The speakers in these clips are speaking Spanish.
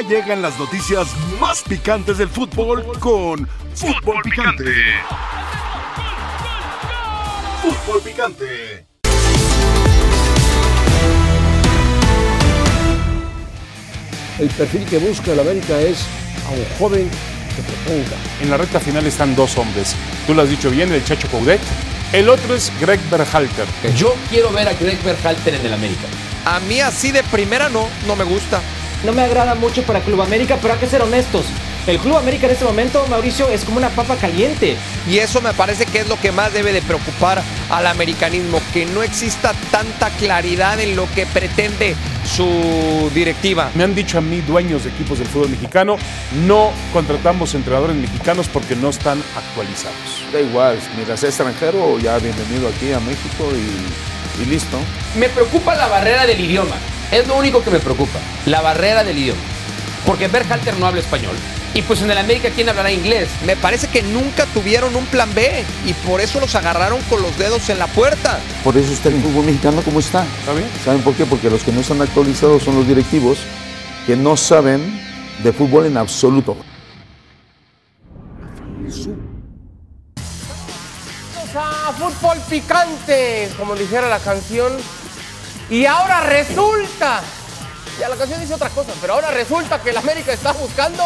Ya llegan las noticias más picantes del fútbol con Fútbol Picante. Fútbol Picante. El perfil que busca el América es a un joven que proponga. En la recta final están dos hombres. Tú lo has dicho bien, el Chacho Coudet. El otro es Greg Berhalter. Yo quiero ver a Greg Berhalter en el América. A mí así de primera no, no me gusta. No me agrada mucho para Club América, pero hay que ser honestos. El Club América en este momento, Mauricio, es como una papa caliente. Y eso me parece que es lo que más debe de preocupar al americanismo, que no exista tanta claridad en lo que pretende su directiva. Me han dicho a mí, dueños de equipos del fútbol mexicano, no contratamos entrenadores mexicanos porque no están actualizados. Da igual, mientras sea extranjero, ya bienvenido aquí a México y, y listo. Me preocupa la barrera del idioma. Es lo único que me preocupa. La barrera del idioma. Porque Berhalter no habla español. Y pues en el América, ¿quién hablará inglés? Me parece que nunca tuvieron un plan B y por eso los agarraron con los dedos en la puerta. Por eso está el fútbol mexicano como está. ¿Está bien? ¿Saben por qué? Porque los que no están actualizados son los directivos que no saben de fútbol en absoluto. a fútbol picante, como dijera la canción. Y ahora resulta, ya la canción dice otra cosa, pero ahora resulta que el América está buscando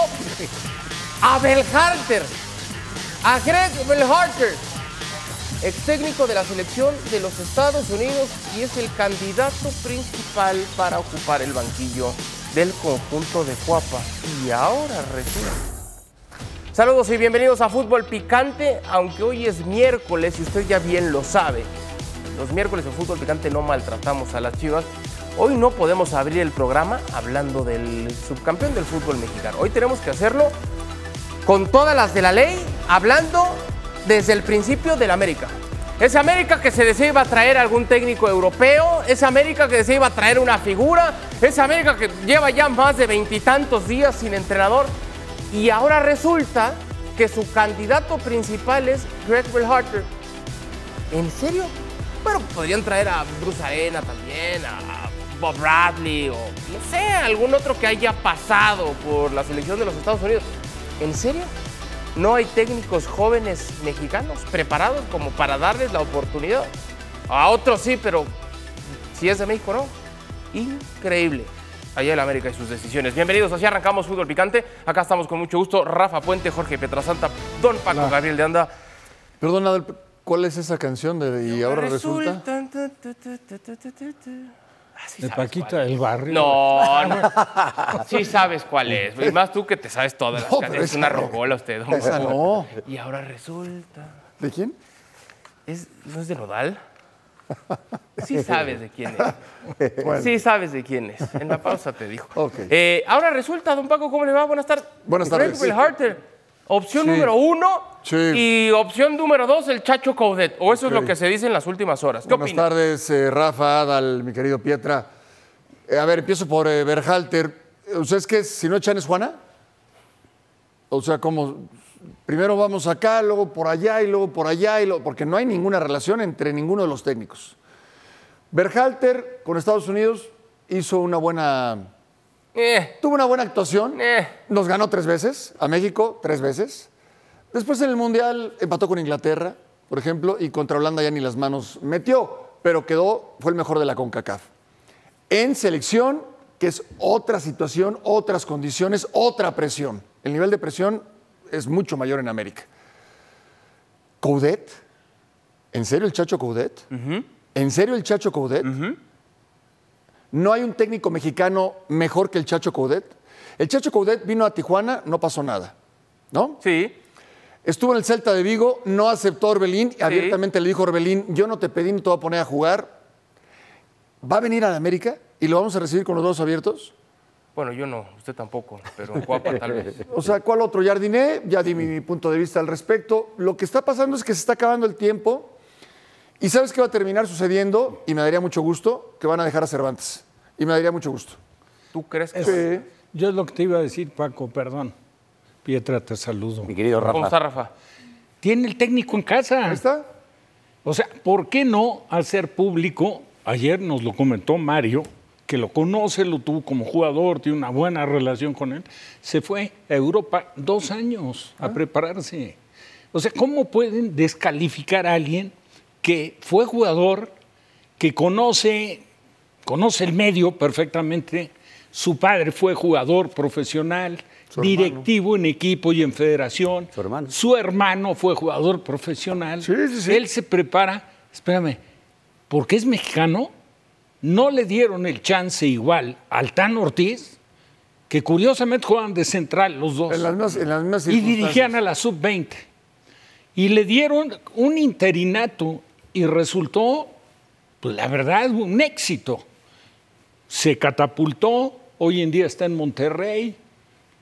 a Belharter, a Greg Belharter, ex técnico de la selección de los Estados Unidos y es el candidato principal para ocupar el banquillo del conjunto de Cuapa. Y ahora resulta. Saludos y bienvenidos a Fútbol Picante, aunque hoy es miércoles y usted ya bien lo sabe. Los miércoles en Fútbol Picante no maltratamos a las chivas. Hoy no podemos abrir el programa hablando del subcampeón del fútbol mexicano. Hoy tenemos que hacerlo con todas las de la ley, hablando desde el principio del América. Esa América que se decía iba a traer algún técnico europeo, esa América que decía iba a traer una figura, esa América que lleva ya más de veintitantos días sin entrenador. Y ahora resulta que su candidato principal es Greg Berhalter. ¿En serio? Bueno, podrían traer a Bruce Arena también, a Bob Bradley o no sé, algún otro que haya pasado por la selección de los Estados Unidos. ¿En serio? ¿No hay técnicos jóvenes mexicanos preparados como para darles la oportunidad? A otros sí, pero si es de México no. Increíble allá el América y sus decisiones. Bienvenidos, así arrancamos Fútbol Picante. Acá estamos con mucho gusto. Rafa Puente, Jorge Pietrasanta, Don Paco Gabriel de Anda. Perdón, Adel, ¿cuál es esa canción de Y ahora resulta? De Paquita del Barrio. No, no. Sí sabes cuál es. Y más tú que te sabes todas las No, canciones. Es esa una no. rocola usted. don Esa no. Y ahora resulta. ¿De quién? ¿Es, ¿No es de Nodal? Sí sabes de quién es. Sí sabes de quién es. En la pausa te dijo. Ok. Eh, ahora resulta, don Paco, ¿cómo le va? Buenas tardes. Buenas tardes. Berhalter, Opción Sí. número uno. Sí. Y opción número dos, el Chacho Coudet. O eso es lo que se dice en las últimas horas. ¿Qué Buenas tardes, eh, Rafa, Adal, mi querido Pietra. Eh, a ver, empiezo por eh, Berhalter. ¿Ustedes qué? Si no echan es Juana? O sea, como primero vamos acá, luego por allá y luego por allá, y luego, porque no hay ninguna relación entre ninguno de los técnicos. Berhalter con Estados Unidos hizo una buena, Eh, tuvo una buena actuación. eh. Nos ganó tres veces, a México tres veces. Después en el Mundial empató con Inglaterra, por ejemplo, y contra Holanda ya ni las manos metió, pero quedó, fue el mejor de la CONCACAF. En selección, que es otra situación, otras condiciones, otra presión. El nivel de presión es mucho mayor en América. Coudet, ¿en serio el Chacho Coudet? ¿En serio el Chacho Coudet? ¿No hay un técnico mexicano mejor que el Chacho Coudet? El Chacho Coudet vino a Tijuana, no pasó nada, ¿no? Sí. Estuvo en el Celta de Vigo, no aceptó a Orbelín, y abiertamente le dijo a Orbelín, yo no te pedí ni te voy a poner a jugar. ¿Va a venir a la América y lo vamos a recibir con los brazos abiertos? Bueno, yo no, usted tampoco, pero Guapa tal vez. O sea, ¿cuál otro? Jardiné, ya di mi, mi punto de vista al respecto. Lo que está pasando es que se está acabando el tiempo y ¿sabes qué va a terminar sucediendo? Y me daría mucho gusto que van a dejar a Cervantes. Y me daría mucho gusto. ¿Tú crees que Sí. Yo es lo que te iba a decir, Paco, perdón. Pietra, te saludo. Mi querido ¿Cómo Rafa. está, Rafa? Tiene el técnico en casa. Ahí está. O sea, ¿por qué no hacer público? Ayer nos lo comentó Mario, que lo conoce, lo tuvo como jugador, tiene una buena relación con él, se fue a Europa dos años a prepararse. O sea, ¿cómo pueden descalificar a alguien que fue jugador, que conoce, conoce el medio perfectamente? Su padre fue jugador profesional, Su directivo en equipo y en federación. Su hermano. Su hermano fue jugador profesional. Él se prepara, espérame, porque es mexicano, no le dieron el chance igual al Tan Ortiz, que curiosamente juegan de central los dos. En las mismas, en las y dirigían a la sub-20. Y le dieron un interinato y resultó, pues la verdad, un éxito. Se catapultó, hoy en día está en Monterrey.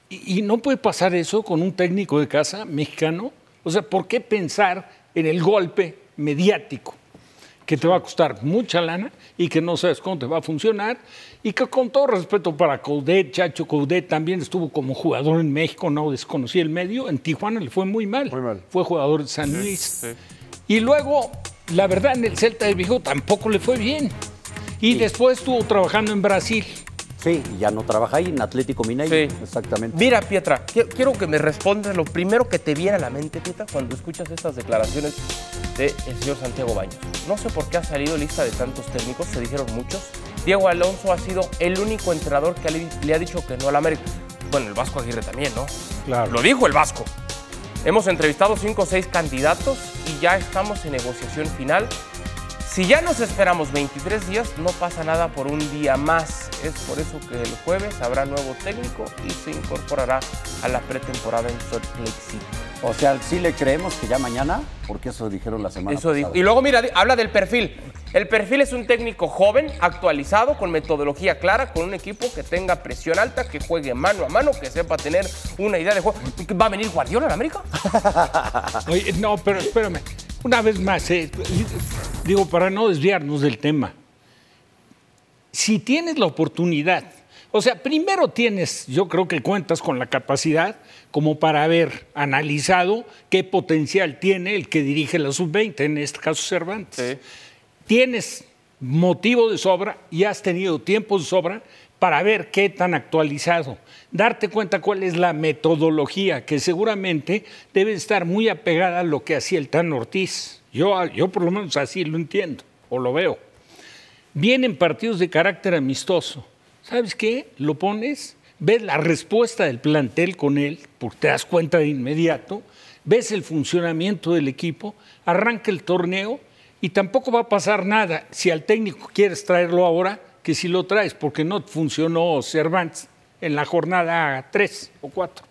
Y, y no puede pasar eso con un técnico de casa mexicano. O sea, ¿por qué pensar en el golpe mediático? que te va a costar mucha lana y que no sabes cómo te va a funcionar y que con todo respeto para Coudet, Chacho Coudet también estuvo como jugador en México, no desconocía el medio, en Tijuana le fue muy mal, fue jugador de San Luis. Y luego, la verdad, en el Celta de Vigo tampoco le fue bien. Y después estuvo trabajando en Brasil. Sí, y ya no trabaja ahí en Atlético Mineiro. Sí. Exactamente. Mira, Pietra, qui- quiero que me respondas lo primero que te viene a la mente, Pietra, cuando escuchas estas declaraciones del señor Santiago Baños. No sé por qué ha salido lista de tantos técnicos, se dijeron muchos. Diego Alonso ha sido el único entrenador que le, le ha dicho que no al América. Bueno, el Vasco Aguirre también, ¿no? Claro. Lo dijo el Vasco. Hemos entrevistado cinco o seis candidatos y ya estamos en negociación final. Si ya nos esperamos 23 días, no pasa nada por un día más. Es por eso que el jueves habrá nuevo técnico y se incorporará a la pretemporada en Salt Lake City. O sea, sí le creemos que ya mañana, porque eso dijeron la semana Eso dijo. pasada. Y luego, mira, habla del perfil. El perfil es un técnico joven, actualizado, con metodología clara, con un equipo que tenga presión alta, que juegue mano a mano, que sepa tener una idea de juego. ¿Va a venir Guardiola en América? Oye, no, pero espérame. Una vez más, eh, digo, para no desviarnos del tema. Si tienes la oportunidad, o sea, primero tienes, yo creo que cuentas con la capacidad como para haber analizado qué potencial tiene el que dirige la sub-20, en este caso Cervantes. Tienes motivo de sobra y has tenido tiempo de sobra para ver qué tan actualizado, darte cuenta cuál es la metodología que seguramente debe estar muy apegada a lo que hacía el Tan Ortiz. Yo, yo por lo menos así lo entiendo o lo veo. Vienen partidos de carácter amistoso. ¿Sabes qué? Lo pones, ves la respuesta del plantel con él, porque te das cuenta de inmediato, ves el funcionamiento del equipo, arranca el torneo y tampoco va a pasar nada si al técnico quieres traerlo ahora que si lo traes, porque no funcionó Cervantes en la jornada 3 o 4.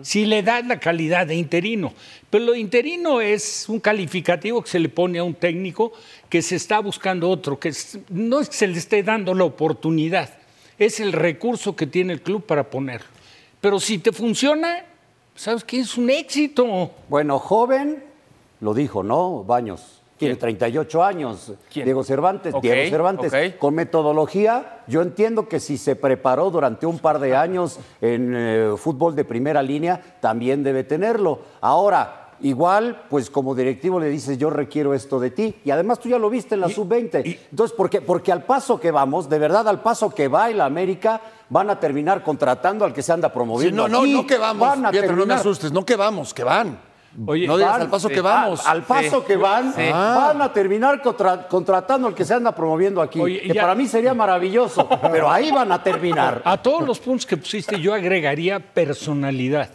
Si le das la calidad de interino. Pero lo de interino es un calificativo que se le pone a un técnico que se está buscando otro, que no es que se le esté dando la oportunidad, es el recurso que tiene el club para ponerlo. Pero si te funciona, ¿sabes qué? Es un éxito. Bueno, joven, lo dijo, ¿no? Baños. Tiene 38 años. Diego Cervantes. Diego Cervantes. Con metodología, yo entiendo que si se preparó durante un par de años en eh, fútbol de primera línea, también debe tenerlo. Ahora, igual, pues como directivo le dices, yo requiero esto de ti. Y además tú ya lo viste en la sub-20. Entonces, ¿por qué? Porque al paso que vamos, de verdad, al paso que va el América, van a terminar contratando al que se anda promoviendo. no, no, aquí. no que vamos. Van a Pietro, no me asustes, no que vamos, que van. Oye, no digas Van, al paso sí. que vamos. Ah, Al paso Sí. que van, Sí. van a terminar contra- contratando al que se anda promoviendo aquí. Oye, que ya- para mí sería maravilloso, pero ahí van a terminar. A todos los puntos que pusiste yo agregaría personalidad.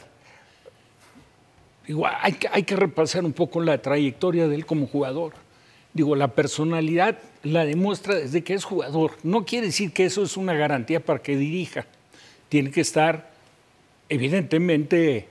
Digo, hay que, hay que repasar un poco la trayectoria de él como jugador. Digo, la personalidad la demuestra desde que es jugador. No quiere decir que eso es una garantía para que dirija. Tiene que estar, evidentemente,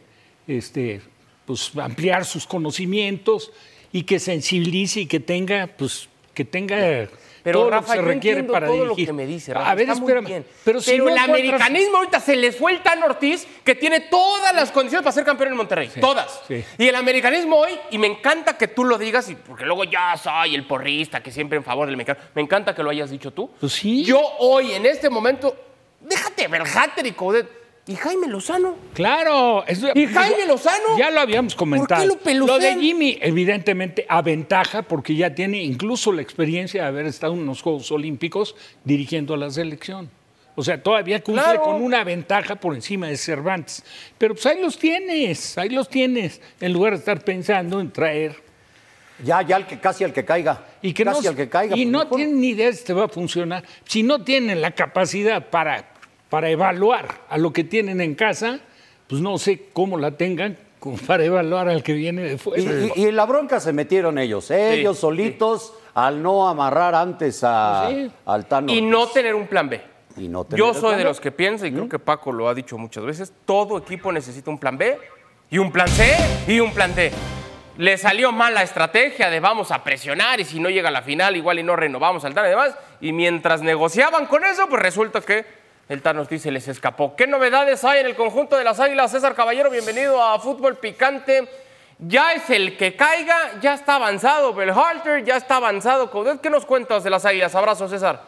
este, pues, ampliar sus conocimientos y que sensibilice y que tenga, pues, que tenga Pero todo Rafa, lo que se yo requiere para todo dirigir. lo que me dice, Rafa, A ver, está muy bien. Pero, si Pero no el encuentras- americanismo ahorita se les fue el Tan Ortiz, que tiene todas las condiciones para ser campeón en Monterrey. todas. sí. Y el americanismo hoy, y me encanta que tú lo digas, y porque luego ya soy el porrista que siempre en favor del mexicano. Me encanta que lo hayas dicho tú. Pues sí. Yo hoy, en este momento, déjate ver Hatter y Coudet. ¿Y Jaime Lozano? Claro. es- ¿Y Jaime Lozano? Ya lo habíamos comentado. ¿Por qué lo de Jimmy, evidentemente, aventaja porque ya tiene incluso la experiencia de haber estado en los Juegos Olímpicos dirigiendo a la selección. O sea, todavía cumple Claro. con una ventaja por encima de Cervantes. Pero pues ahí los tienes, ahí los tienes, en lugar de estar pensando en traer. Ya, ya, al que, casi al que caiga. Y que casi no, al que caiga. y pues, no mejor. tienen ni idea si te va a funcionar. Si no tienen la capacidad para, para evaluar a lo que tienen en casa, pues no sé cómo la tengan como para evaluar al que viene de Y, fuera. y- y en la bronca se metieron ellos, ellos solitos, al no amarrar antes a, Pues Sí. al Tano. Y no tener un plan B. Y no tener Yo soy de los que piensa, y creo que Paco lo ha dicho muchas veces, todo equipo necesita un plan B, y un plan C, y un plan D. Le salió mal la estrategia de vamos a presionar y si no llega a la final igual y no renovamos al Tano y demás. Y mientras negociaban con eso, pues resulta que el Tano Ortiz se les escapó. ¿Qué novedades hay en el conjunto de las Águilas? César Caballero, bienvenido a Fútbol Picante. Ya es el que caiga, ya está avanzado Belhalter, ya está avanzado. ¿Qué nos cuentas de las Águilas? Abrazo, César.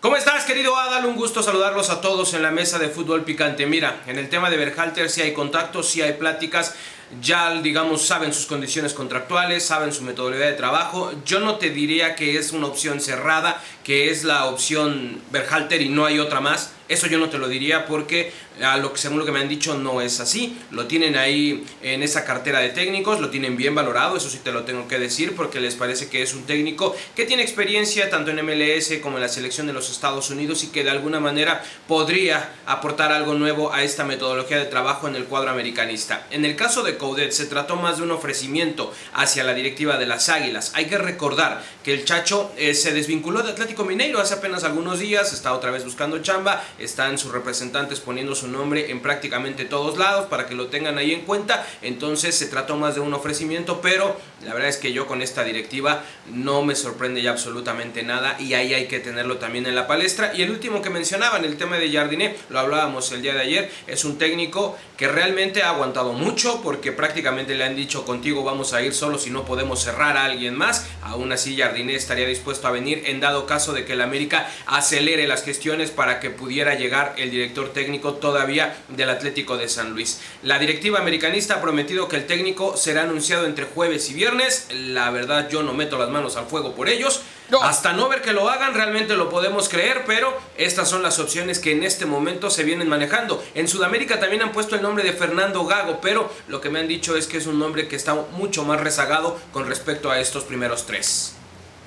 ¿Cómo estás, querido Adal? Un gusto saludarlos a todos en la mesa de fútbol picante. Mira, en el tema de Berhalter sí hay contactos, sí hay pláticas. Ya, digamos, saben sus condiciones contractuales, saben su metodología de trabajo. Yo no te diría que es una opción cerrada, que es la opción Berhalter y no hay otra más. Eso yo no te lo diría porque, a lo que, según lo que me han dicho, no es así. Lo tienen ahí en esa cartera de técnicos, lo tienen bien valorado, eso sí te lo tengo que decir, porque les parece que es un técnico que tiene experiencia tanto en MLS como en la selección de los Estados Unidos y que de alguna manera podría aportar algo nuevo a esta metodología de trabajo en el cuadro americanista. En el caso de Coudet se trató más de un ofrecimiento hacia la directiva de las Águilas. Hay que recordar que el Chacho eh, se desvinculó de Atlético Mineiro hace apenas algunos días, está otra vez buscando chamba, están sus representantes poniendo su nombre en prácticamente todos lados para que lo tengan ahí en cuenta. Entonces se trató más de un ofrecimiento, pero la verdad es que yo con esta directiva no me sorprende ya absolutamente nada y ahí hay que tenerlo también en la palestra. Y el último que mencionaban, el tema de Jardiné, lo hablábamos el día de ayer, es un técnico que realmente ha aguantado mucho porque prácticamente le han dicho contigo vamos a ir solo si no podemos cerrar a alguien más. Aún así Jardiné estaría dispuesto a venir en dado caso de que el América acelere las gestiones para que pudiera llegar el director técnico todavía del Atlético de San Luis. La directiva americanista ha prometido que el técnico será anunciado entre jueves y viernes. La verdad yo no meto las manos al fuego por ellos. Hasta no ver que lo hagan, realmente lo podemos creer, pero estas son las opciones que en este momento se vienen manejando. En Sudamérica también han puesto el nombre de Fernando Gago, pero lo que me han dicho es que es un nombre que está mucho más rezagado con respecto a estos primeros tres.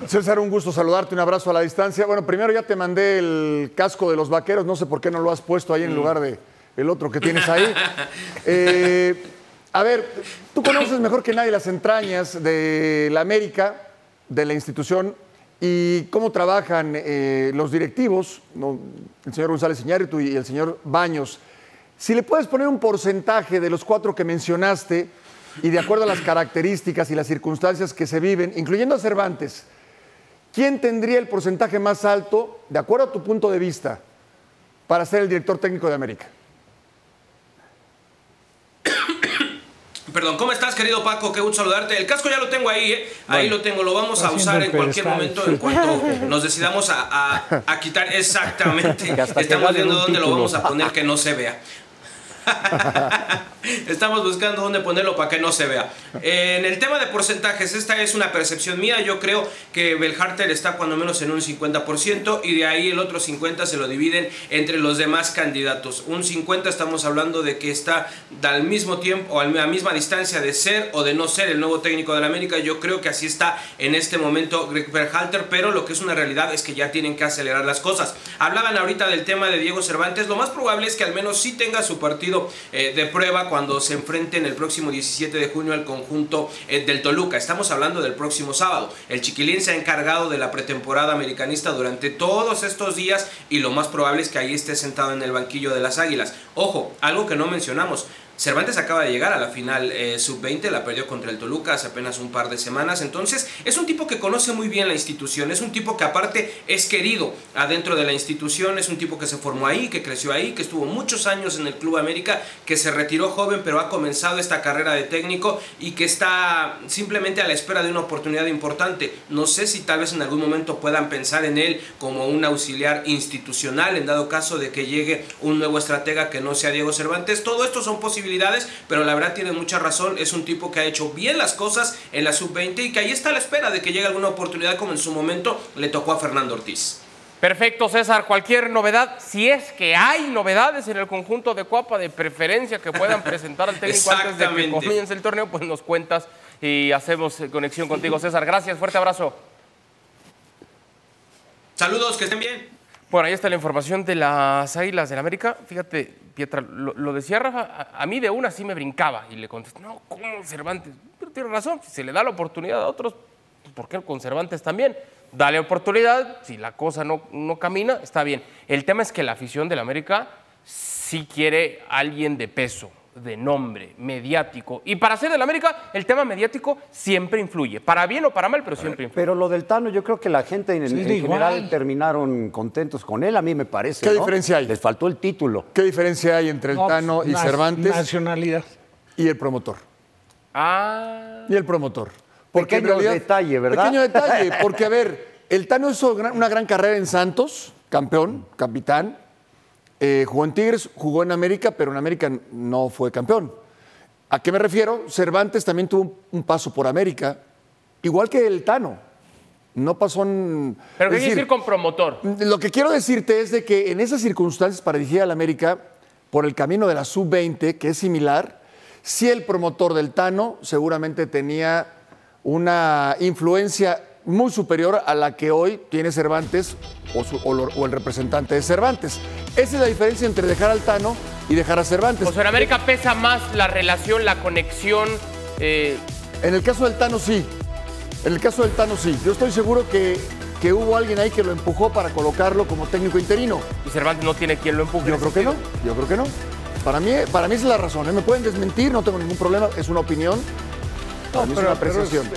César, un gusto saludarte, un abrazo a la distancia. Bueno, primero ya te mandé el casco de los vaqueros, no sé por qué no lo has puesto ahí en lugar de el otro que tienes ahí. Eh, a ver, tú conoces mejor que nadie las entrañas de la América, de la institución, y cómo trabajan eh, los directivos, ¿no? el señor González Iñárritu y el señor Baños. Si le puedes poner un porcentaje de los cuatro que mencionaste y de acuerdo a las características y las circunstancias que se viven, incluyendo a Cervantes, ¿quién tendría el porcentaje más alto, de acuerdo a tu punto de vista, para ser el director técnico de América? Perdón, ¿cómo estás, querido Paco? Qué gusto saludarte. El casco ya lo tengo ahí, ¿eh? Ahí Bueno. lo tengo, lo vamos a usar en cualquier momento, en cuanto nos decidamos a, a- a quitar exactamente. Estamos viendo dónde lo vamos a poner que no se vea. Estamos buscando dónde ponerlo para que no se vea. En el tema de porcentajes, esta es una percepción mía. Yo creo que Belharter está cuando menos en un 50% y de ahí el otro 50% se lo dividen entre los demás candidatos. Un 50% estamos hablando de que está al mismo tiempo o a la misma distancia de ser o de no ser el nuevo técnico de la América. Yo creo que así está en este momento Greg Berhalter, pero lo que es una realidad es que ya tienen que acelerar las cosas. Hablaban ahorita del tema de Diego Cervantes. Lo más probable es que al menos sí tenga su partido eh, de prueba cuando se enfrenten el próximo 17 de junio al conjunto eh, del Toluca. Estamos hablando del próximo sábado. El chiquilín se ha encargado de la pretemporada americanista durante todos estos días y lo más probable es que ahí esté sentado en el banquillo de las Águilas. Ojo, algo que no mencionamos. Cervantes acaba de llegar a la final eh, sub-20, la perdió contra el Toluca hace apenas un par de semanas, entonces es un tipo que conoce muy bien la institución, es un tipo que aparte es querido adentro de la institución, es un tipo que se formó ahí, que creció ahí, que estuvo muchos años en el Club América, que se retiró joven pero ha comenzado esta carrera de técnico y que está simplemente a la espera de una oportunidad importante. No sé si tal vez en algún momento puedan pensar en él como un auxiliar institucional en dado caso de que llegue un nuevo estratega que no sea Diego Cervantes. Todo esto son posibilidades, pero la verdad tiene mucha razón. Es un tipo que ha hecho bien las cosas en la sub-20 y que ahí está a la espera de que llegue alguna oportunidad como en su momento le tocó a Fernando Ortiz. Perfecto, César. Cualquier novedad, si es que hay novedades en el conjunto de Cuapa, de preferencia que puedan presentar al técnico antes de que comience el torneo, pues nos cuentas y hacemos eh, conexión contigo, César. Gracias, fuerte abrazo. Saludos, que estén bien. Bueno, ahí está la información de las Águilas del América. Fíjate, Pietra, lo, decía Rafa, a, mí de una sí me brincaba y le contesté, no, ¿cómo Cervantes? Pero tiene razón, si se le da la oportunidad a otros, ¿por qué con Cervantes también? Dale oportunidad, si la cosa no, no camina, está bien. El tema es que la afición del América sí quiere alguien de peso, de nombre, mediático. Y para ser del América, el tema mediático siempre influye. Para bien o para mal, pero siempre influye. Pero lo del Tano, yo creo que la gente en, general terminaron contentos con él, a mí me parece. ¿Qué diferencia hay? Les faltó el título. ¿Qué diferencia hay entre el Tano y Cervantes? Nacionalidad. Y el promotor. Ah. Y el promotor. Porque pequeño detalle, ¿verdad? Pequeño detalle, porque a ver, el Tano hizo una gran carrera en Santos, campeón, capitán. Eh, jugó en Tigres, jugó en América, pero en América no fue campeón. ¿A qué me refiero? Cervantes también tuvo un paso por América, igual que el Tano. No pasó en. ¿Pero qué quiere decir con promotor? Lo que quiero decirte es de que en esas circunstancias para dirigir al América, por el camino de la sub-20, que es similar, si el promotor del Tano seguramente tenía una influencia muy superior a la que hoy tiene Cervantes o, el representante de Cervantes. Esa es la diferencia entre dejar al Tano y dejar a Cervantes. O sea, en América pesa más la relación, la conexión. Eh, en el caso del Tano sí. En el caso del Tano sí. Yo estoy seguro que, que hubo alguien ahí que lo empujó para colocarlo como técnico interino. ¿Y Cervantes no tiene quien lo empuje? Yo creo que no. Yo creo que no. Para mí, para mí esa es la razón. ¿eh? Me pueden desmentir, no tengo ningún problema. Es una opinión. No, es una apreciación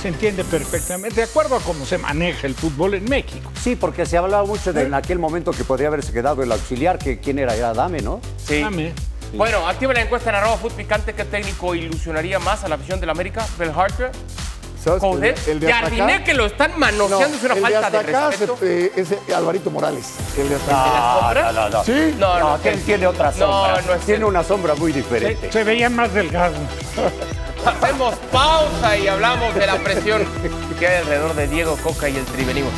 se entiende perfectamente, de acuerdo a cómo se maneja el fútbol en México. Sí, porque se hablaba mucho de en aquel momento que podría haberse quedado el auxiliar, que quién era, era Dame, ¿no? Sí. Dame. Bueno, activa la encuesta en arroba Foot Picante. ¿Qué técnico ilusionaría más a la afición del América? ¿Bel Harter? ¿Sabes? El, de Jardiné que lo están manoseando es una falta de, respeto. Eh, es, Alvarito Morales. El de no, no, no, no, ¿Sí? No, no, tiene otra sombra. No, no tiene una sombra muy diferente. Se, se veía más delgado. Hacemos pausa y hablamos de la presión que hay alrededor de Diego Coca y el Tri. Venimos.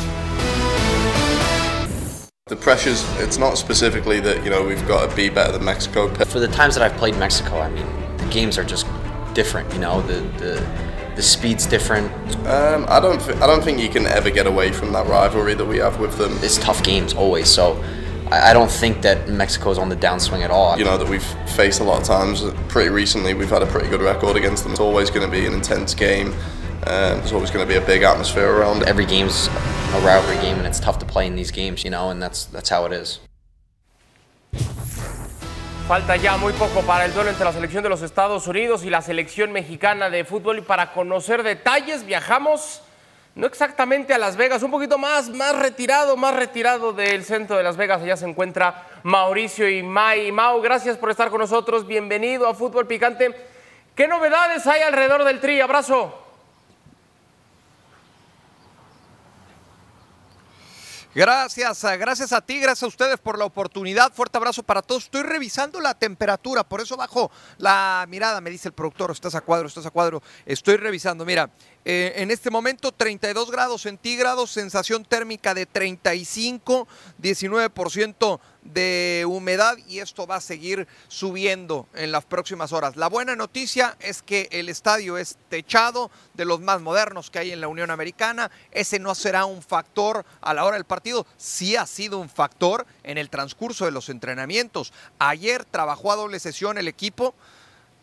The pressures, it's not specifically that, you know, we've got to be better than Mexico. For the times that I've played Mexico, I mean, the games are just different, you know, the, the, the speed's different. Um, I, don't I don't think you can ever get away from that rivalry that we have with them. It's tough games always, so I don't think that Mexico is on the downswing at all. You know, that we've faced a lot of times. Pretty recently, we've had a pretty good record against them. It's always going to be an intense game. Um, there's always going to be a big atmosphere around. Every game's a rivalry game, and it's tough to play in these games, you know, and that's that's how it is. Falta ya muy poco para el duelo entre la selección de los Estados Unidos y la selección mexicana de fútbol y para conocer detalles viajamos no exactamente a Las Vegas, un poquito más, más retirado, más retirado del centro de Las Vegas. Allá se encuentra Mauricio y Mai. Mau, gracias por estar con nosotros. Bienvenido a Fútbol Picante. ¿Qué novedades hay alrededor del Tri? Abrazo. Gracias, gracias a ti, gracias a ustedes por la oportunidad. Fuerte abrazo para todos. Estoy revisando la temperatura, por eso bajo la mirada, me dice el productor, estás a cuadro, estás a cuadro. Estoy revisando, mira, eh, en este momento 32 grados centígrados, sensación térmica de 35, 19% de humedad y esto va a seguir subiendo en las próximas horas. La buena noticia es que el estadio es techado, de los más modernos que hay en la Unión Americana. Ese no será un factor a la hora del partido, sí ha sido un factor en el transcurso de los entrenamientos. Ayer trabajó a doble sesión el equipo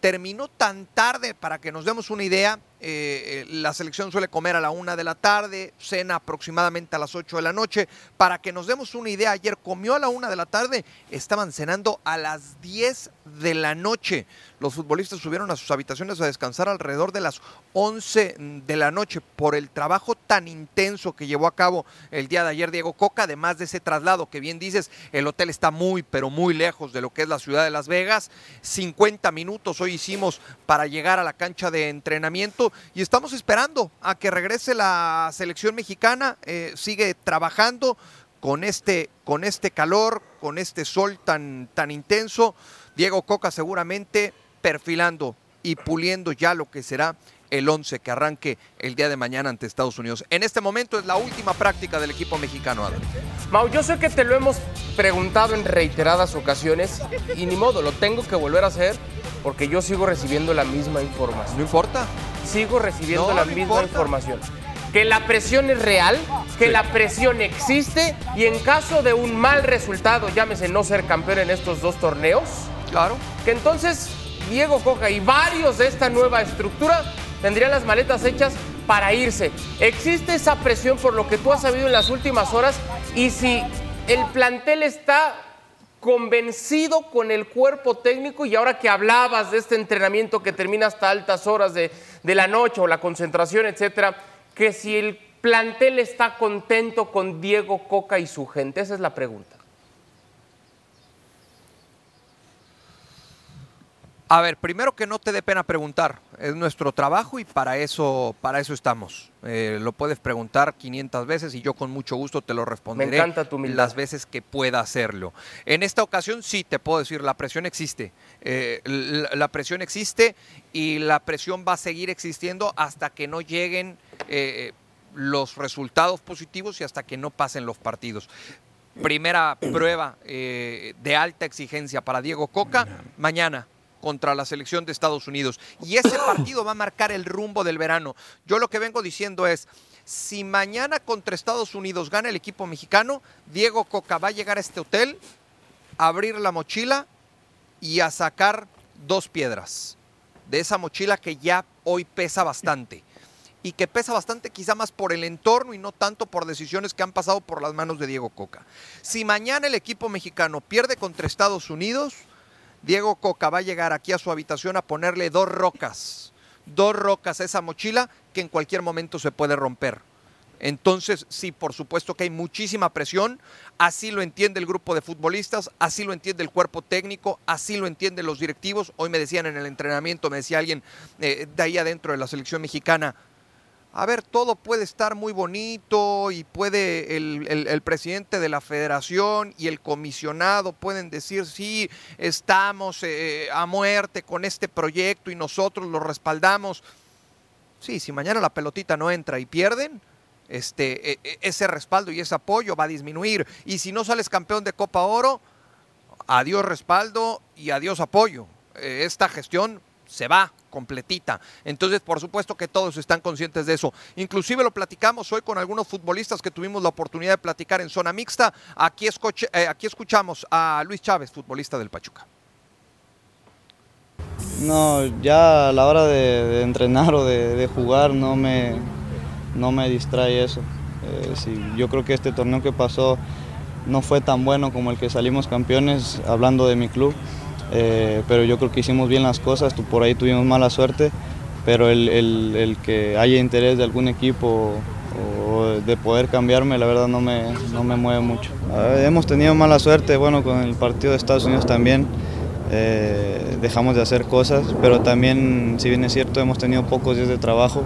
terminó tan tarde, para que nos demos una idea, eh, la selección suele comer a la una de la tarde, cena aproximadamente a las 8 de la noche. Para que nos demos una idea, ayer comió a la una de la tarde, estaban cenando a las 10 de la noche. Los futbolistas subieron a sus habitaciones a descansar alrededor de las 11 de la noche por el trabajo tan intenso que llevó a cabo el día de ayer Diego Coca, además de ese traslado que bien dices, el hotel está muy, pero muy lejos de lo que es la ciudad de Las Vegas. 50 minutos hoy hicimos para llegar a la cancha de entrenamiento y estamos esperando a que regrese la selección mexicana, eh, sigue trabajando con este, con este calor, con este sol tan, tan intenso. Diego Coca seguramente perfilando y puliendo ya lo que será el 11 que arranque el día de mañana ante Estados Unidos. En este momento es la última práctica del equipo mexicano, Adam. Mau, yo sé que te lo hemos preguntado en reiteradas ocasiones y ni modo, lo tengo que volver a hacer porque yo sigo recibiendo la misma información. No importa. Sigo recibiendo No, la no misma importa. información. Que la presión es real, que Sí. la presión existe y en caso de un mal resultado, llámese no ser campeón en estos dos torneos, claro, que entonces Diego Coca y varios de esta nueva estructura tendrían las maletas hechas para irse. Existe esa presión por lo que tú has sabido en las últimas horas y si el plantel está convencido con el cuerpo técnico y ahora que hablabas de este entrenamiento que termina hasta altas horas de, de la noche o la concentración, etcétera, que si el plantel está contento con Diego Coca y su gente, esa es la pregunta. A ver, primero que no te dé pena preguntar, es nuestro trabajo y para eso, para eso estamos. Eh, lo puedes preguntar 500 veces y yo con mucho gusto te lo responderé encanta tu las veces que pueda hacerlo. En esta ocasión sí te puedo decir, la presión existe. Eh, la, la presión existe y la presión va a seguir existiendo hasta que no lleguen eh, los resultados positivos y hasta que no pasen los partidos. Primera prueba eh, de alta exigencia para Diego Coca mañana contra la selección de Estados Unidos. Y ese partido va a marcar el rumbo del verano. Yo lo que vengo diciendo es, si mañana contra Estados Unidos gana el equipo mexicano, Diego Coca va a llegar a este hotel, a abrir la mochila y a sacar dos piedras de esa mochila que ya hoy pesa bastante y que pesa bastante quizá más por el entorno y no tanto por decisiones que han pasado por las manos de Diego Coca. Si mañana el equipo mexicano pierde contra Estados Unidos, Diego Coca va a llegar aquí a su habitación a ponerle dos rocas, dos rocas a esa mochila que en cualquier momento se puede romper. Entonces, sí, por supuesto que hay muchísima presión, así lo entiende el grupo de futbolistas, así lo entiende el cuerpo técnico, así lo entienden los directivos. Hoy me decían en el entrenamiento, me decía alguien eh, de ahí adentro de la selección mexicana, a ver, todo puede estar muy bonito y puede el, el- presidente de la federación y el comisionado pueden decir, sí, estamos eh, a muerte con este proyecto y nosotros lo respaldamos. Sí, si mañana la pelotita no entra y pierden, este, e- e- ese respaldo y ese apoyo va a disminuir. Y si no sales campeón de Copa Oro, adiós respaldo y adiós apoyo. Eh, Esta gestión se va completita. Entonces, por supuesto que todos están conscientes de eso. Inclusive lo platicamos hoy con algunos futbolistas que tuvimos la oportunidad de platicar en zona mixta. Aquí, eh, aquí escuchamos a Luis Chávez, futbolista del Pachuca. No, ya a la hora de, entrenar o de, jugar no me, no me distrae eso. Eh, yo creo que este torneo que pasó no fue tan bueno como el que salimos campeones, hablando de mi club, eh, pero yo creo que hicimos bien las cosas, por ahí tuvimos mala suerte, pero el, el- el que haya interés de algún equipo o de poder cambiarme, la verdad no me, no me mueve mucho. Hemos tenido mala suerte, bueno, con el partido de Estados Unidos también. eh, dejamos de hacer cosas, pero también, si bien es cierto, hemos tenido pocos días de trabajo.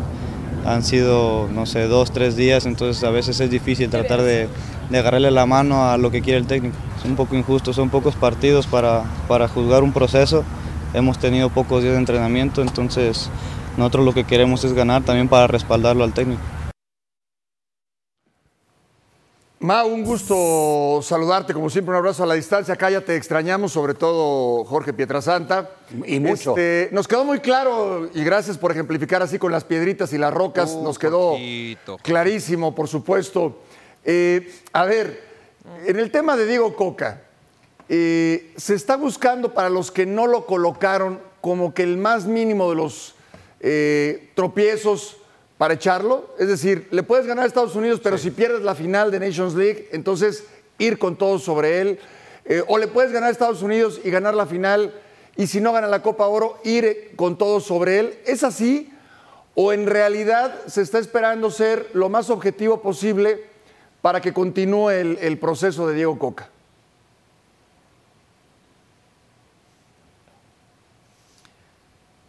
Han sido, no sé, dos, tres días, entonces a veces es difícil tratar de, de agarrarle la mano a lo que quiere el técnico. Es un poco injusto, son pocos partidos para, para juzgar un proceso. Hemos tenido pocos días de entrenamiento, entonces nosotros lo que queremos es ganar también para respaldarlo al técnico. Ma, un gusto saludarte, como siempre, un abrazo a la distancia. Acá ya te extrañamos, sobre todo Jorge Pietrasanta. Y mucho. Este, nos quedó muy claro, y gracias por ejemplificar así con las piedritas y las rocas, Uh, nos quedó clarísimo, por supuesto. Eh, a ver, en el tema de Diego Coca, eh, se está buscando para los que no lo colocaron como que el más mínimo de los eh, tropiezos para echarlo. Es decir, le puedes ganar a Estados Unidos, pero si pierdes la final de Nations League, entonces ir con todo sobre él. Eh, o le puedes ganar a Estados Unidos y ganar la final, y si no gana la Copa Oro, ir con todo sobre él. ¿Es así? ¿O en realidad se está esperando ser lo más objetivo posible para que continúe el, el proceso de Diego Coca?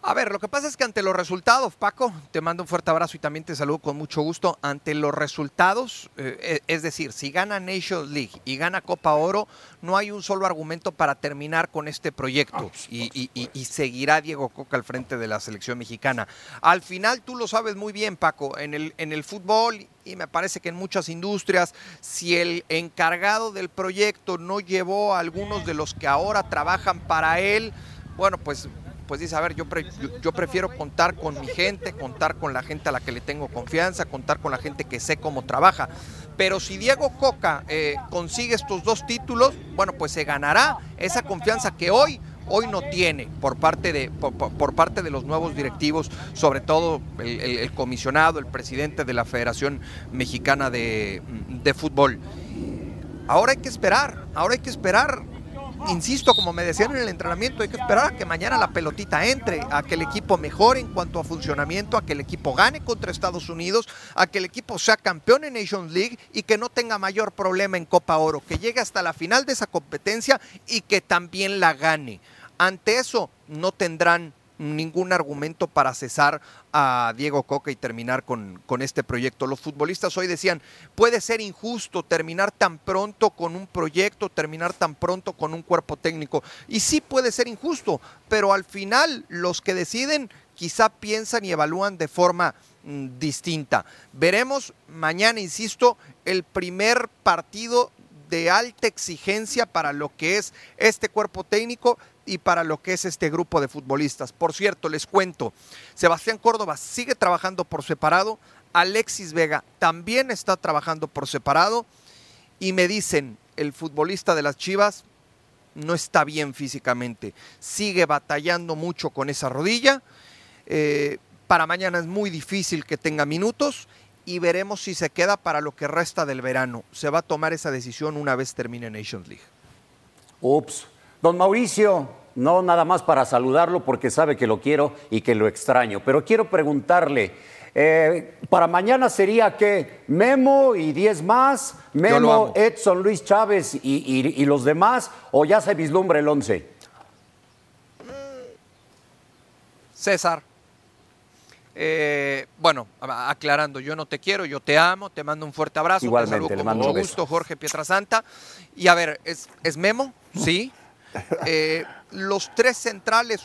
A ver, lo que pasa es que ante los resultados, Paco, te mando un fuerte abrazo y también te saludo con mucho gusto. Ante los resultados, eh, es decir, si gana Nations League y gana Copa Oro, no hay un solo argumento para terminar con este proyecto y, y- y- y seguirá Diego Coca al frente de la selección mexicana. Al final, tú lo sabes muy bien, Paco, en el, en el fútbol y me parece que en muchas industrias, si el encargado del proyecto no llevó a algunos de los que ahora trabajan para él, bueno, pues pues dice, a ver, yo, yo, prefiero contar con mi gente, contar con la gente a la que le tengo confianza, contar con la gente que sé cómo trabaja. Pero si Diego Coca eh, consigue estos dos títulos, bueno, pues se ganará esa confianza que hoy hoy no tiene por parte de por, por- parte de los nuevos directivos, sobre todo el, el- el comisionado, el presidente de la Federación Mexicana de, de Fútbol. Ahora hay que esperar, ahora hay que esperar insisto, como me decían en el entrenamiento, hay que esperar a que mañana la pelotita entre, a que el equipo mejore en cuanto a funcionamiento, a que el equipo gane contra Estados Unidos, a que el equipo sea campeón en Nations League y que no tenga mayor problema en Copa Oro, que llegue hasta la final de esa competencia y que también la gane. Ante eso no tendrán ningún argumento para cesar a Diego Coca y terminar con, con este proyecto. Los futbolistas hoy decían, puede ser injusto terminar tan pronto con un proyecto, terminar tan pronto con un cuerpo técnico. Y sí puede ser injusto, pero al final los que deciden quizá piensan y evalúan de forma mm, distinta. Veremos mañana, insisto, el primer partido de alta exigencia para lo que es este cuerpo técnico y para lo que es este grupo de futbolistas. Por cierto, les cuento, Sebastián Córdoba sigue trabajando por separado, Alexis Vega también está trabajando por separado y me dicen, el futbolista de las Chivas no está bien físicamente, sigue batallando mucho con esa rodilla, eh, para mañana es muy difícil que tenga minutos y veremos si se queda para lo que resta del verano. Se va a tomar esa decisión una vez termine Nations League. Ups. Don Mauricio, no nada más para saludarlo porque sabe que lo quiero y que lo extraño, pero quiero preguntarle, eh, para mañana sería que Memo y 10 más, Memo. Edson, Luis Chávez y, y- y los demás, o ya se vislumbra el 11. César. eh, bueno, aclarando, yo no te quiero, yo te amo, te mando un fuerte abrazo, Igualmente, te saludo le con mucho gusto, Jorge Pietrasanta. Y a ver, ¿es, es Memo? Sí. Eh, los tres centrales,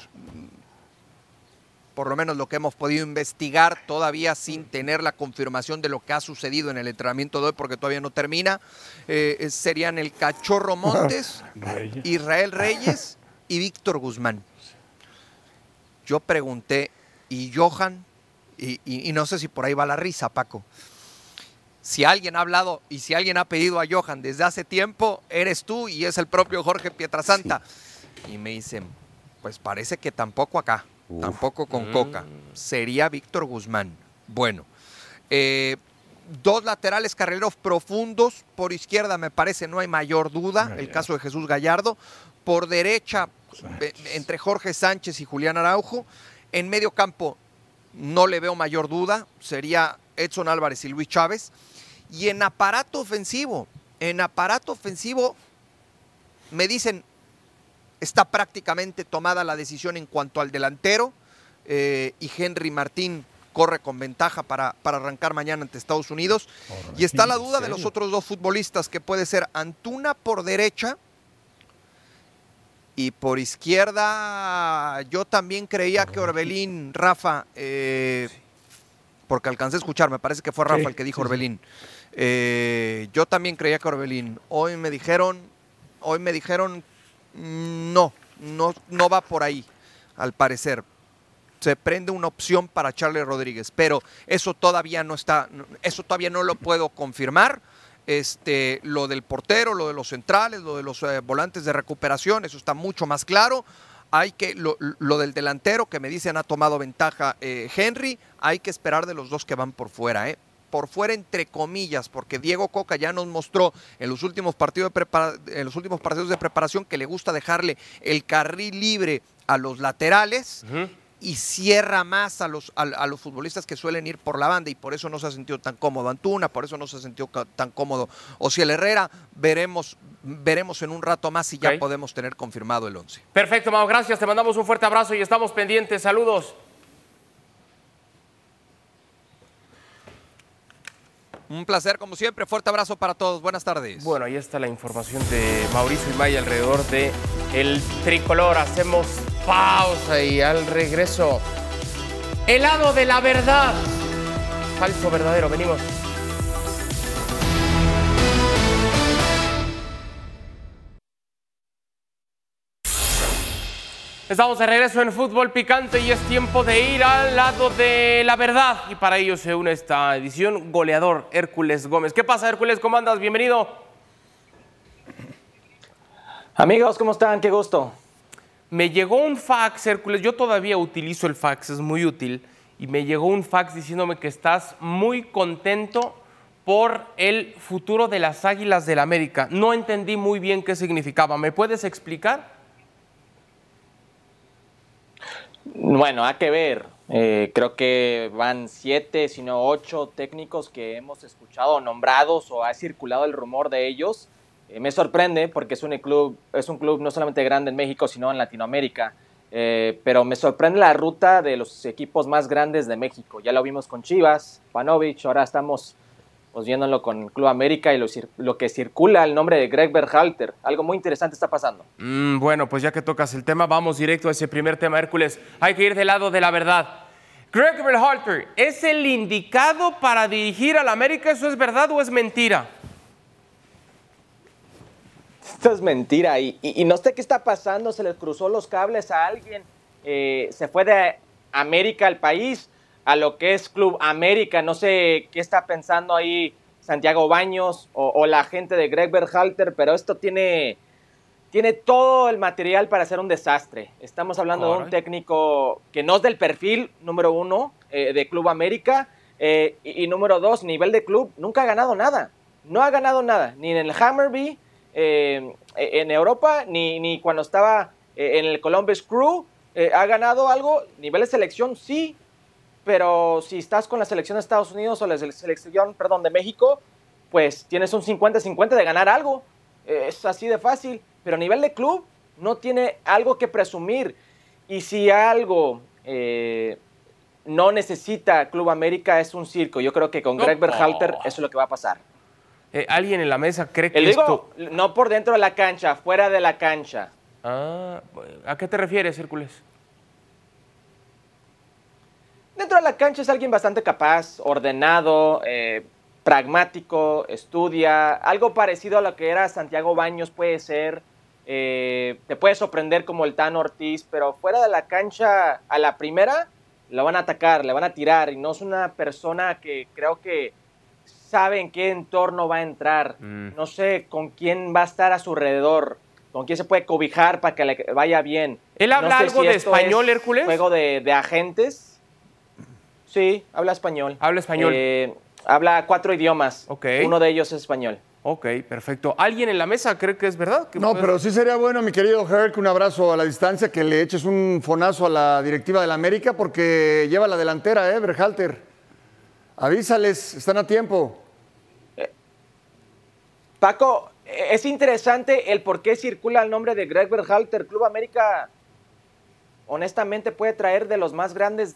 por lo menos lo que hemos podido investigar, todavía sin tener la confirmación de lo que ha sucedido en el entrenamiento de hoy, porque todavía no termina, eh, serían el Cachorro Montes, Reyes. Israel Reyes y Víctor Guzmán. Yo pregunté, ¿y Johan? Y, y- y no sé si por ahí va la risa, Paco. Si alguien ha hablado y si alguien ha pedido a Johan desde hace tiempo, eres tú y es el propio Jorge Pietrasanta. Y me dicen, pues parece que tampoco acá, tampoco con Coca. Sería Víctor Guzmán. Bueno, eh, dos laterales carrileros profundos. Por izquierda me parece no hay mayor duda. El caso de Jesús Gallardo. Por derecha, entre Jorge Sánchez y Julián Araujo. En medio campo no le veo mayor duda. Sería Edson Álvarez y Luis Chávez. Y en aparato ofensivo, en aparato ofensivo, me dicen, está prácticamente tomada la decisión en cuanto al delantero eh, y Henry Martín corre con ventaja para, para arrancar mañana ante Estados Unidos. y está la ¿en duda de los otros dos futbolistas, que puede ser Antuna por derecha y por izquierda. Yo también creía que Orbelín, Rafa, eh, porque alcancé a escuchar, me parece que fue Rafa Sí, el que dijo sí. Orbelín. Eh, yo también creía que Orbelín. Hoy me dijeron, hoy me dijeron, mm, no, no, no va por ahí, al parecer. Se prende una opción para Charlie Rodríguez, pero eso todavía no está, eso todavía no lo puedo confirmar. Este, lo del portero, lo de los centrales, lo de los eh, volantes de recuperación, eso está mucho más claro. hay que, lo, lo del delantero que me dicen ha tomado ventaja eh, Henry, hay que esperar de los dos que van por fuera, ¿eh? Por fuera entre comillas, porque Diego Coca ya nos mostró en los últimos partidos de, prepara- en los últimos partidos de preparación que le gusta dejarle el carril libre a los laterales y cierra más a los, a, a los futbolistas que suelen ir por la banda y por eso no se ha sentido tan cómodo Antuna, por eso no se ha sentido tan cómodo Ociel Herrera. Veremos, veremos en un rato más si ya podemos tener confirmado el 11. Perfecto, Mau, gracias. Te mandamos un fuerte abrazo y estamos pendientes. Saludos. Un placer, como siempre. Fuerte abrazo para todos. Buenas tardes. Bueno, ahí está la información de Mauricio Imay alrededor de el tricolor. Hacemos pausa y al regreso. Helado de la verdad. Falso verdadero, venimos. Estamos de regreso en Fútbol Picante y es tiempo de ir al lado de la verdad. Y para ello se une esta edición goleador Hércules Gómez. ¿Qué pasa, Hércules? ¿Cómo andas? Bienvenido. Amigos, ¿cómo están? Qué gusto. Me llegó un fax, Hércules. Yo todavía utilizo el fax, es muy útil. Y me llegó un fax diciéndome que estás muy contento por el futuro de las Águilas del América. No entendí muy bien qué significaba. ¿Me puedes explicar? Bueno, hay que ver. Eh, creo que van siete, si no ocho técnicos que hemos escuchado nombrados o ha circulado el rumor de ellos. Eh, me sorprende porque es un club, es un club no solamente grande en México, sino en Latinoamérica. Eh, pero me sorprende la ruta de los equipos más grandes de México. Ya lo vimos con Chivas, Panovich, ahora estamos pues, viéndolo con Club América y lo, que circula el nombre de Greg Berhalter. Algo muy interesante está pasando. Mm, bueno, pues ya que tocas el tema, vamos directo a ese primer tema, Hércules. Hay que ir del lado de la verdad. Greg Berhalter, ¿es el indicado para dirigir al América? ¿Eso es verdad o es mentira? Esto es mentira y, y- y no sé qué está pasando, se le cruzó los cables a alguien, eh, se fue de América al país a lo que es Club América, no sé qué está pensando ahí Santiago Baños o, o la gente de Greg Berhalter, pero esto tiene, tiene todo el material para ser un desastre. Estamos hablando de un técnico que no es del perfil número uno eh, de Club América eh, y, y número dos, nivel de club, nunca ha ganado nada. No ha ganado nada, ni en el Hammerby, eh, en Europa, ni, ni cuando estaba en el Columbus Crew. Ha ganado algo, nivel de selección, sí, pero si estás con la selección de Estados Unidos o la sele- selección, perdón, de México, pues tienes un 50-50 de ganar algo. Eh, es así de fácil. Pero a nivel de club, no tiene algo que presumir. Y si algo eh, no necesita Club América, es un circo. Yo creo que con No. Greg Berhalter eso es lo que va a pasar. Eh, ¿Alguien en la mesa cree que El digo, esto... no por dentro de la cancha, fuera de la cancha. Ah, ¿A qué te refieres, Hércules? Dentro de la cancha es alguien bastante capaz, ordenado, eh, pragmático, estudia, algo parecido a lo que era Santiago Baños puede ser. eh, te puede sorprender como el Tan Ortiz, pero fuera de la cancha a la primera lo van a atacar, le van a tirar y no es una persona que creo que sabe en qué entorno va a entrar. Mm. No sé con quién va a estar a su alrededor, con quién se puede cobijar para que le vaya bien. ¿Él No habla sé algo si de español, es Hércules? Juego de, de agentes. Sí, habla español. Habla español. Eh, habla cuatro idiomas. Ok. Uno de ellos es español. Ok, perfecto. ¿Alguien en la mesa cree que es verdad? ¿Que No, puede- pero sí sería bueno, mi querido Herc, un abrazo a la distancia, que le eches un fonazo a la directiva de la América porque lleva la delantera, ¿eh, Berhalter? Avísales, están a tiempo. Paco, eh, es interesante el por qué circula el nombre de Greg Berhalter. Club América, honestamente, puede traer de los más grandes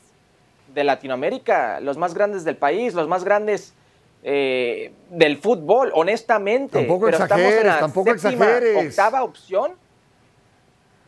de Latinoamérica, los más grandes del país, los más grandes eh, del fútbol, honestamente. Tampoco Pero estamos en la tampoco séptima, exageres. octava opción.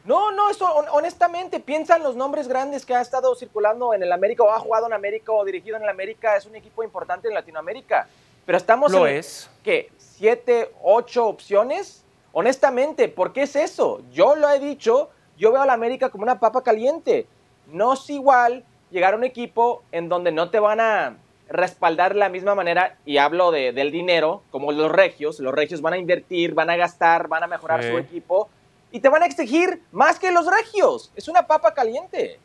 No, no, eso hon- honestamente, piensa en los nombres grandes que ha estado circulando en el América o ha jugado en América o dirigido en el América. Es un equipo importante en Latinoamérica. Pero estamos Lo en, es. ¿qué? ¿Siete, ocho opciones? Honestamente, ¿por qué es eso? Yo lo he dicho, yo veo a la América como una papa caliente. No es igual llegar a un equipo en donde no te van a respaldar de la misma manera, y hablo de- del dinero, como los regios. Los regios van a invertir, van a gastar, van a mejorar Sí. su equipo. y te van a exigir más que los regios. Es una papa caliente.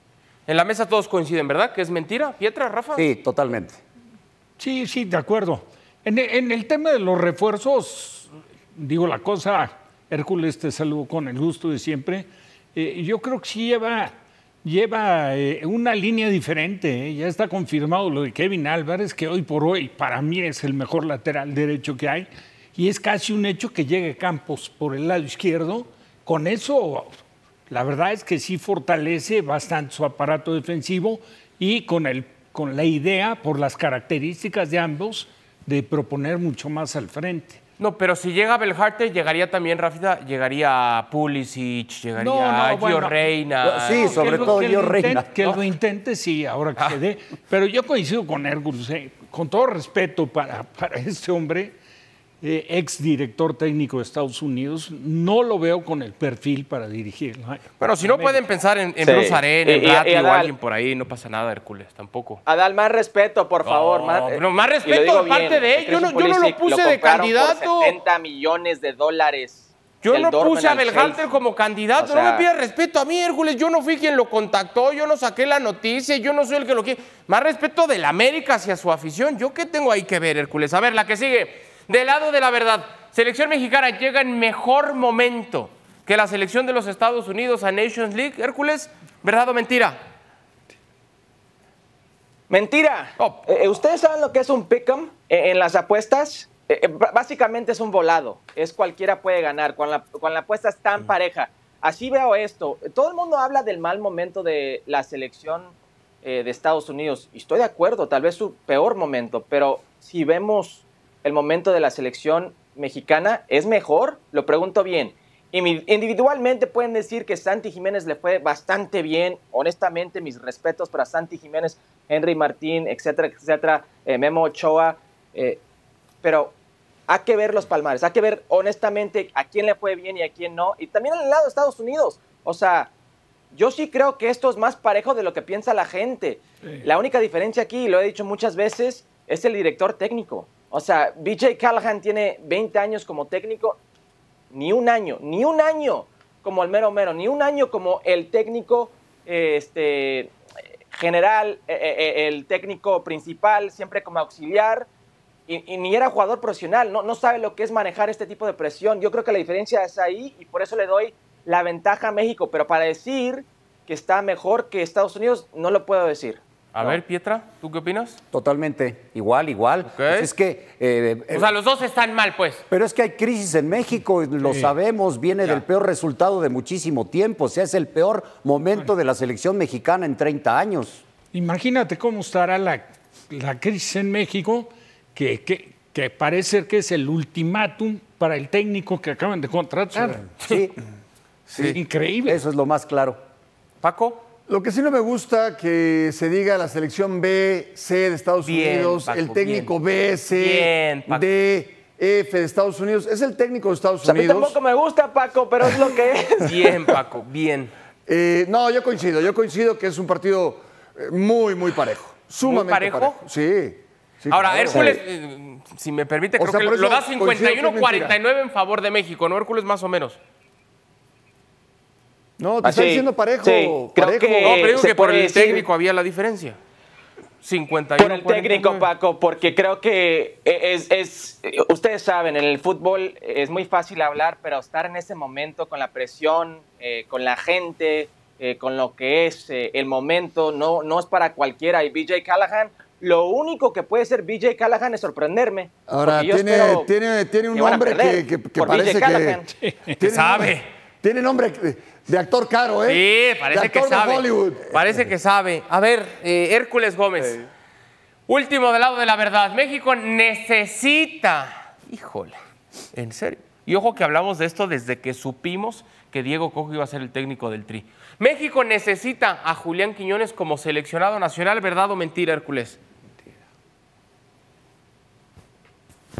En la mesa todos coinciden, ¿verdad? Que es mentira, Pietra, Rafa. Sí, totalmente. Sí, sí, de acuerdo. En, en el tema de los refuerzos, digo la cosa, Hércules te saludo con el gusto de siempre. Eh, yo creo que sí lleva, lleva eh, una línea diferente. eh. Ya está confirmado lo de Kevin Álvarez, que hoy por hoy para mí es el mejor lateral derecho que hay. Y es casi un hecho que llegue Campos por el lado izquierdo. Con eso, la verdad es que sí fortalece bastante su aparato defensivo y con, el, con la idea, por las características de ambos, de proponer mucho más al frente. No, pero si llega Belharte, llegaría también, Rafita, llegaría Pulisic, llegaría Gio bueno, Reina. que lo- que lo Reina. Que lo intente, sí, ahora que se dé. Pero yo coincido con Hércules, eh, con todo respeto para, para este hombre, eh, ex director técnico de Estados Unidos, no lo veo con el perfil para dirigir. Pero si no pueden pensar en, en Sí. Bruce Arena, en Ratti o alguien por ahí, no pasa nada, Hércules, tampoco. Adal, más respeto, por favor. más, pero más y lo respeto de parte de él. Yo no- yo no lo puse de candidato. Por 70 millones de dólares. Yo no Dortmund puse a al Belhalter como candidato, O sea- no me pidas respeto a mí, Hércules, yo no fui quien lo contactó, yo no saqué la noticia, yo no soy el que lo quiere. Más respeto del América hacia su afición, ¿yo qué tengo ahí que ver, Hércules? A ver, la que sigue, del lado de la verdad, selección mexicana llega en mejor momento que la selección de los Estados Unidos a Nations League, Hércules, ¿verdad o mentira? Mentira. Oh. Eh, eh, ¿Ustedes saben lo que es un pick'em en las apuestas? Eh, básicamente es un volado. Es cualquiera puede ganar. Cuando la, cuando la apuesta es tan pareja. Así veo esto. Todo el mundo habla del mal momento de la selección de Estados Unidos. Y estoy de acuerdo, tal vez su peor momento. Pero si vemos el momento de la selección mexicana, ¿es mejor? Lo pregunto bien. Individualmente pueden decir que Santi Jiménez le fue bastante bien. Honestamente, mis respetos para Santi Jiménez, Henry Martín, etcétera, etcétera, eh, Memo Ochoa. eh, pero hay que ver los palmares, hay que ver honestamente a quién le fue bien y a quién no. Y también al lado de Estados Unidos. O sea, yo sí creo que esto es más parejo de lo que piensa la gente. La única diferencia aquí, y lo he dicho muchas veces, es el director técnico. O sea, BJ Callahan tiene 20 años como técnico, ni un año, ni un año como el mero mero, ni un año como el técnico este, general, eh, eh, el técnico principal, siempre como auxiliar, y, y ni era jugador profesional, no, no sabe lo que es manejar este tipo de presión. Yo creo que la diferencia es ahí y por eso le doy la ventaja a México, pero para decir que está mejor que Estados Unidos, no lo puedo decir. A ver, Pietra, ¿tú qué opinas? Totalmente, igual, igual. Pues es que... eh, O sea, los dos están mal, pues. Pero es que hay crisis en México, lo Sí. sabemos, viene Ya. del peor resultado de muchísimo tiempo, o sea, es el peor momento de la selección mexicana en 30 años. Imagínate cómo estará la, la crisis en México, que, que, que parece ser que es el ultimátum para el técnico que acaban de contratar. Sí. Increíble. Eso es lo más claro. Paco. Lo que sí no me gusta que se diga la selección B, C de Estados Bien, Unidos, Paco, el técnico bien. B, C, Bien. D, F de Estados Unidos. Es el técnico de Estados a mí Unidos. tampoco me gusta, Paco, pero es lo que es. Bien, Paco, bien. Eh, no, yo coincido. Yo coincido que es un partido eh, muy, muy parejo. Sumamente parejo? parejo? Sí. sí, Ahora, claro. Hércules, eh, si me permite, O creo sea, que lo da coincido que es mentira. 51-49 en favor de México, ¿no, Hércules? Más o menos. No, te Ah, está sí, diciendo parejo. sí, creo parejo. que No, pero digo se que por el decir- técnico había la diferencia. 51 Por el técnico, Paco, porque creo que es, es- ustedes saben, en el fútbol es muy fácil hablar, pero estar en ese momento con la presión, eh, con la gente, eh, con lo que es eh, el momento, no, no es para cualquiera. Y BJ Callahan, lo único que puede ser BJ Callahan es sorprenderme. Ahora, tiene, tiene, tiene un perder que, que- parece que. tiene sabe. tiene nombre de, actor caro, ¿eh? Sí, parece de que actor de sabe. Hollywood. Parece que sabe. A ver, eh, Hércules Gómez. Último del lado de la verdad. México necesita. Híjole, en serio. Y ojo que hablamos de esto desde que supimos que Diego Cojo iba a ser el técnico del Tri. México necesita a Julián Quiñones como seleccionado nacional, ¿verdad o mentira, Hércules?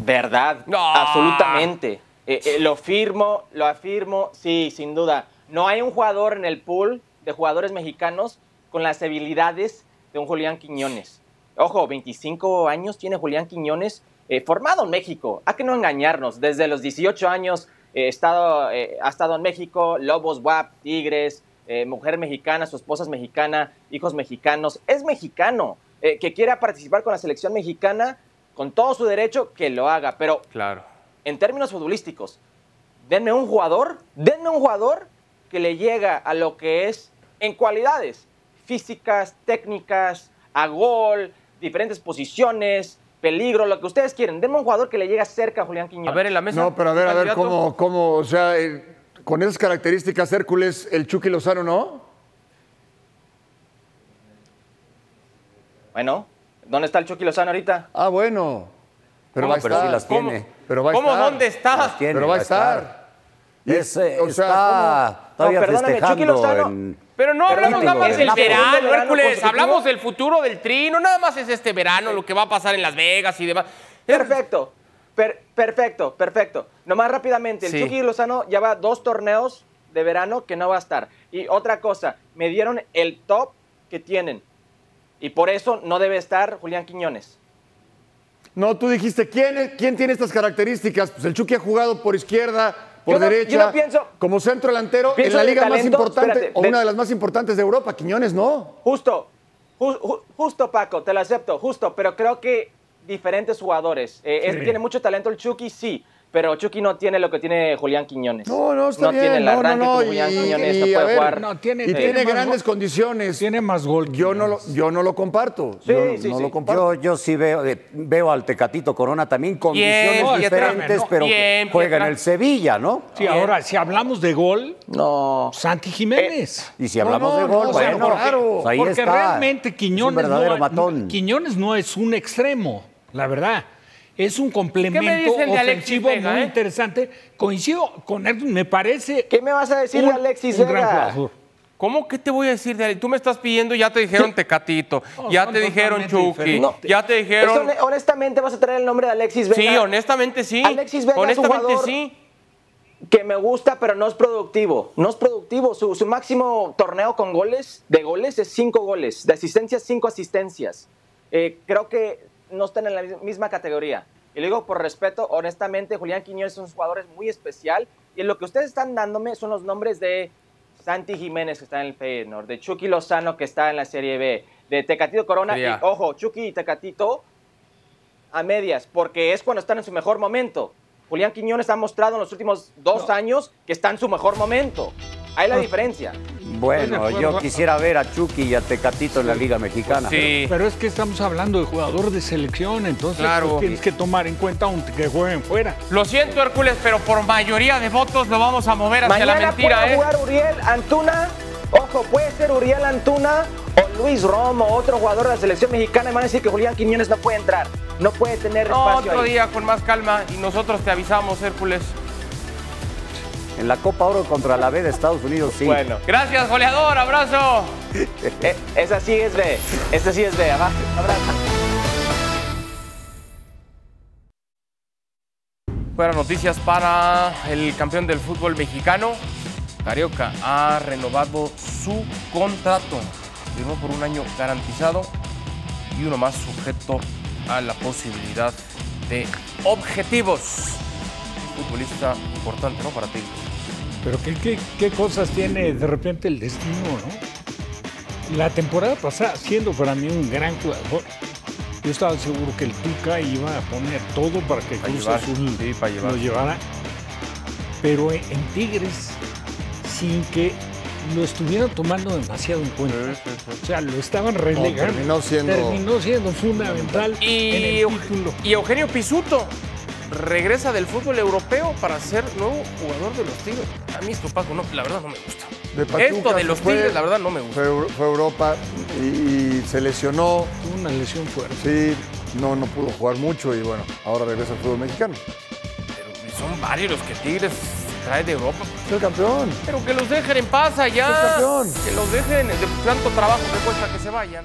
Verdad, absolutamente. Eh, eh, lo firmo, lo afirmo, sí, sin duda. No hay un jugador en el pool de jugadores mexicanos con las habilidades de un Julián Quiñones. Ojo, 25 años tiene Julián Quiñones, eh, formado en México. Hay que no engañarnos. Desde los 18 años eh, estado, eh, ha estado en México, Lobos, WAP, Tigres, mujer mexicana, su esposa es mexicana, hijos mexicanos, es mexicano, que quiera participar con la selección mexicana, con todo su derecho, que lo haga, pero Claro. en términos futbolísticos, denme un jugador, denme un jugador que le llega a lo que es en cualidades físicas, técnicas, a gol, diferentes posiciones, peligro, lo que ustedes quieren. Denme un jugador que le llegue cerca a Julián Quiñones. A ver, en la mesa. No, pero a ver, a ver, cómo, cómo, o sea, con esas características, Hércules, el Chucky Lozano, ¿no? Bueno, ¿dónde está el Chucky Lozano ahorita? Ah, bueno. Pero ¿Cómo? va a Pero estar. sí las ¿Cómo? tiene. Pero va a ¿Cómo? estar. ¿Dónde está? Las tiene, Pero va a estar. Es, eh, o sea, está todavía No, perdóname, Chucky festejando Lozano. en... Pero no hablamos nada más del no, verano, no, no, Hércules. consecutivo. Hablamos del futuro del Tri. No nada más es este verano, lo que va a pasar en Las Vegas y demás. Perfecto, per- perfecto, perfecto. Nomás rápidamente, el Sí. Chucky Lozano lleva dos torneos de verano que no va a estar. Y otra cosa, me dieron el top que tienen. Y por eso no debe estar Julián Quiñones. No, tú dijiste, ¿quién, es- ¿quién tiene estas características? Pues el Chucky ha jugado por izquierda, por Yo no- derecha, yo no pienso- como centro delantero, en la liga más importante, espérate, o de- una de las más importantes de Europa. Quiñones no. Justo, ju- ju- justo Paco, te lo acepto, justo, pero creo que diferentes jugadores. Eh, es- tiene mucho talento el Chucky, sí, pero Chucky no tiene lo que tiene Julián Quiñones. No, no, está bien. tiene el no, no, arranque no. que Julián y- Quiñones y, no puede ver, jugar. No, tiene- y tiene grandes gol. condiciones. Tiene más gol. Yo no lo, yo no lo comparto. Sí, yo sí, no sí. lo comparto. Yo, yo sí veo, eh, veo al Tecatito Corona también condiciones Bien, diferentes, no, pero bien, juega en el Sevilla, ¿no? Sí, ahora, si hablamos de gol, No. Santi Jiménez. Y si hablamos no, de gol, no, bueno, claro. pues ahí Porque está. realmente Quiñones, es un verdadero no, matón. Quiñones no es un extremo, la verdad. Es un complemento Alexis ofensivo Vega, muy eh? interesante. Coincido con él, me parece. ¿Qué me vas a decir un, de Alexis un gran Vega? jugador. ¿Cómo que te voy a decir de Ale? Tú me estás pidiendo, ya te dijeron Tecatito, No, ya te dijeron Chucky, diferentes. ya te dijeron... hone- honestamente vas a traer el nombre de Alexis Vega. Sí, honestamente sí. Alexis Vega es un honestamente jugador sí. que me gusta, pero no es productivo. No es productivo. Su, su máximo torneo con goles, de goles, es cinco goles. De asistencias, cinco asistencias. Eh, creo que no están en la mis- misma categoría. Y lo digo por respeto, honestamente, Julián Quiñones es un jugador muy especial. Y lo que ustedes están dándome son los nombres de Santi Jiménez, que está en el Feyenoord, de Chucky Lozano, que está en la Serie B, de Tecatito Corona. Ya. Y ojo, Chucky y Tecatito a medias, porque es cuando están en su mejor momento. Julián Quiñones ha mostrado en los últimos dos años que está en su mejor momento. Ahí la diferencia. Bueno, yo quisiera ver a Chucky y a Tecatito en la Liga Mexicana. Sí. Pero es que estamos hablando de jugador de selección, entonces Claro. pues, tienes que tomar en cuenta aunque que jueguen fuera. Lo siento, Hércules, pero por mayoría de votos lo vamos a mover hacia Mañana la mentira, puede ¿eh? jugar Uriel Antuna. Ojo, puede ser Uriel Antuna o Luis Romo, otro jugador de la selección mexicana. Y van a decir que Julián Quiñones no puede entrar. No puede tener No, espacio otro ahí. día con más calma y nosotros te avisamos, Hércules. En la Copa Oro contra la B de Estados Unidos, sí. Bueno, Gracias, goleador, abrazo. eh, esa sí es B. Esa sí es B. Abrazo. Buenas noticias para el campeón del fútbol mexicano. Carioca ha renovado su contrato. Firmó por un año garantizado y uno más sujeto a la posibilidad de objetivos. Futbolista importante, ¿no? Para ti. Pero ¿qué, qué, qué cosas tiene de repente el destino, ¿no? La temporada pasada, siendo para mí un gran jugador, yo estaba seguro que el Tuca iba a poner todo para que Para Cruz llevar, Azul sí, para llevar. lo llevara. Pero en en Tigres, sin que lo estuvieran tomando demasiado en cuenta. O sea, lo estaban relegando. terminó siendo- Terminó siendo fundamental en Y, el título. y Eugenio Pisuto regresa del fútbol europeo para ser nuevo jugador de los Tigres. A mí esto, Paco, no, la verdad no me gusta. De Pachuca Esto de los fue- Tigres, la verdad no me gusta. Fue, fue a Europa y, y se lesionó. Tuvo una lesión fuerte. Sí, no, no pudo jugar mucho y bueno, ahora regresa al fútbol mexicano. Pero son varios los que Tigres trae de Europa. Es el campeón. Pero que los dejen en paz Es el allá. campeón. Que los dejen de tanto trabajo que cuesta que se vayan.